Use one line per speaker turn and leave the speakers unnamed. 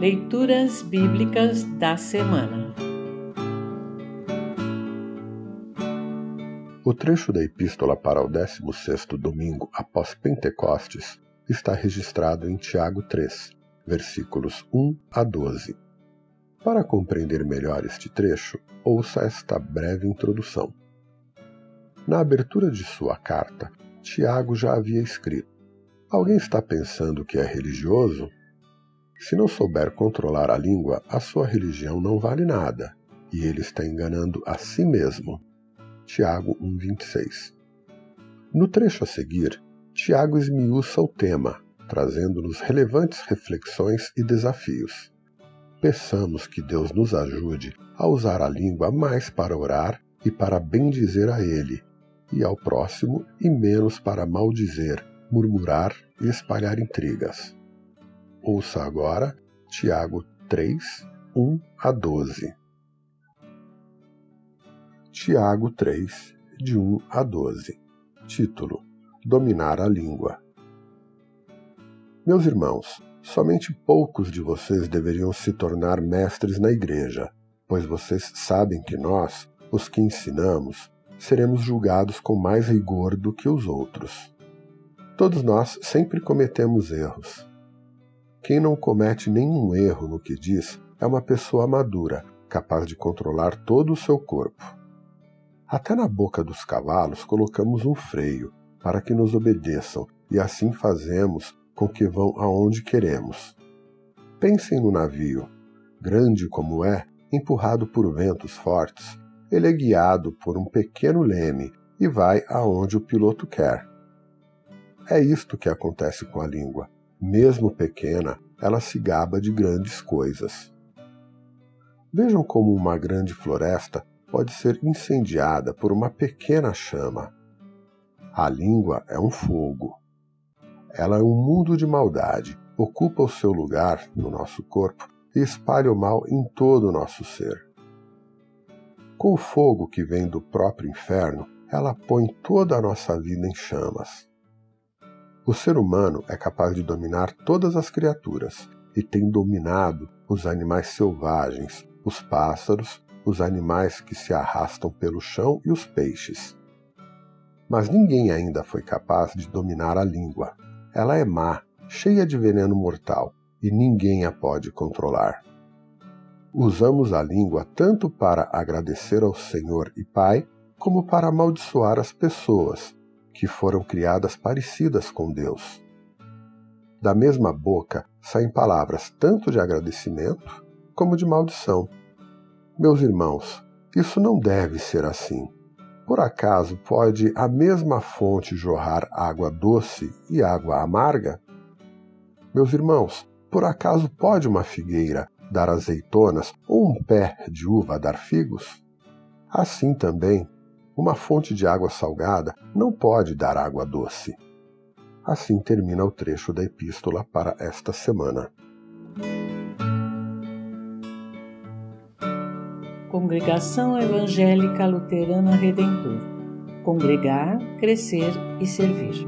Leituras Bíblicas da Semana
O trecho da epístola para o 16º domingo após Pentecostes está registrado em Tiago 3, versículos 1 a 12. Para compreender melhor este trecho, ouça esta breve introdução. Na abertura de sua carta, Tiago já havia escrito: Alguém está pensando que é religioso? Se não souber controlar a língua, a sua religião não vale nada, e ele está enganando a si mesmo. Tiago 1,26. No trecho a seguir, Tiago esmiuça o tema, trazendo-nos relevantes reflexões e desafios. Peçamos que Deus nos ajude a usar a língua mais para orar e para bendizer a Ele, e ao próximo, e menos para maldizer, murmurar e espalhar intrigas. Ouça agora Tiago 3, 1 a 12. Tiago 3, de 1 a 12. Título: Dominar a língua. Meus irmãos, somente poucos de vocês deveriam se tornar mestres na igreja, pois vocês sabem que nós, os que ensinamos, seremos julgados com mais rigor do que os outros. Todos nós sempre cometemos erros. Quem não comete nenhum erro no que diz é uma pessoa madura, capaz de controlar todo o seu corpo. Até na boca dos cavalos colocamos um freio para que nos obedeçam e assim fazemos com que vão aonde queremos. Pensem no navio. Grande como é, empurrado por ventos fortes, ele é guiado por um pequeno leme e vai aonde o piloto quer. É isto que acontece com a língua. Mesmo pequena, ela se gaba de grandes coisas. Vejam como uma grande floresta pode ser incendiada por uma pequena chama. A língua é um fogo. Ela é um mundo de maldade, ocupa o seu lugar no nosso corpo e espalha o mal em todo o nosso ser. Com o fogo que vem do próprio inferno, ela põe toda a nossa vida em chamas. O ser humano é capaz de dominar todas as criaturas e tem dominado os animais selvagens, os pássaros os animais que se arrastam pelo chão e os peixes. Mas ninguém ainda foi capaz de dominar a língua. Ela é má, cheia de veneno mortal, e ninguém a pode controlar. Usamos a língua tanto para agradecer ao Senhor e Pai, como para amaldiçoar as pessoas, que foram criadas parecidas com Deus. Da mesma boca saem palavras tanto de agradecimento como de maldição. Meus irmãos, isso não deve ser assim. Por acaso pode a mesma fonte jorrar água doce e água amarga? Meus irmãos, por acaso pode uma figueira dar azeitonas ou um pé de uva dar figos? Assim também, uma fonte de água salgada não pode dar água doce. Assim termina o trecho da epístola para esta semana.
Congregação Evangélica Luterana Redentor Congregar, Crescer e Servir.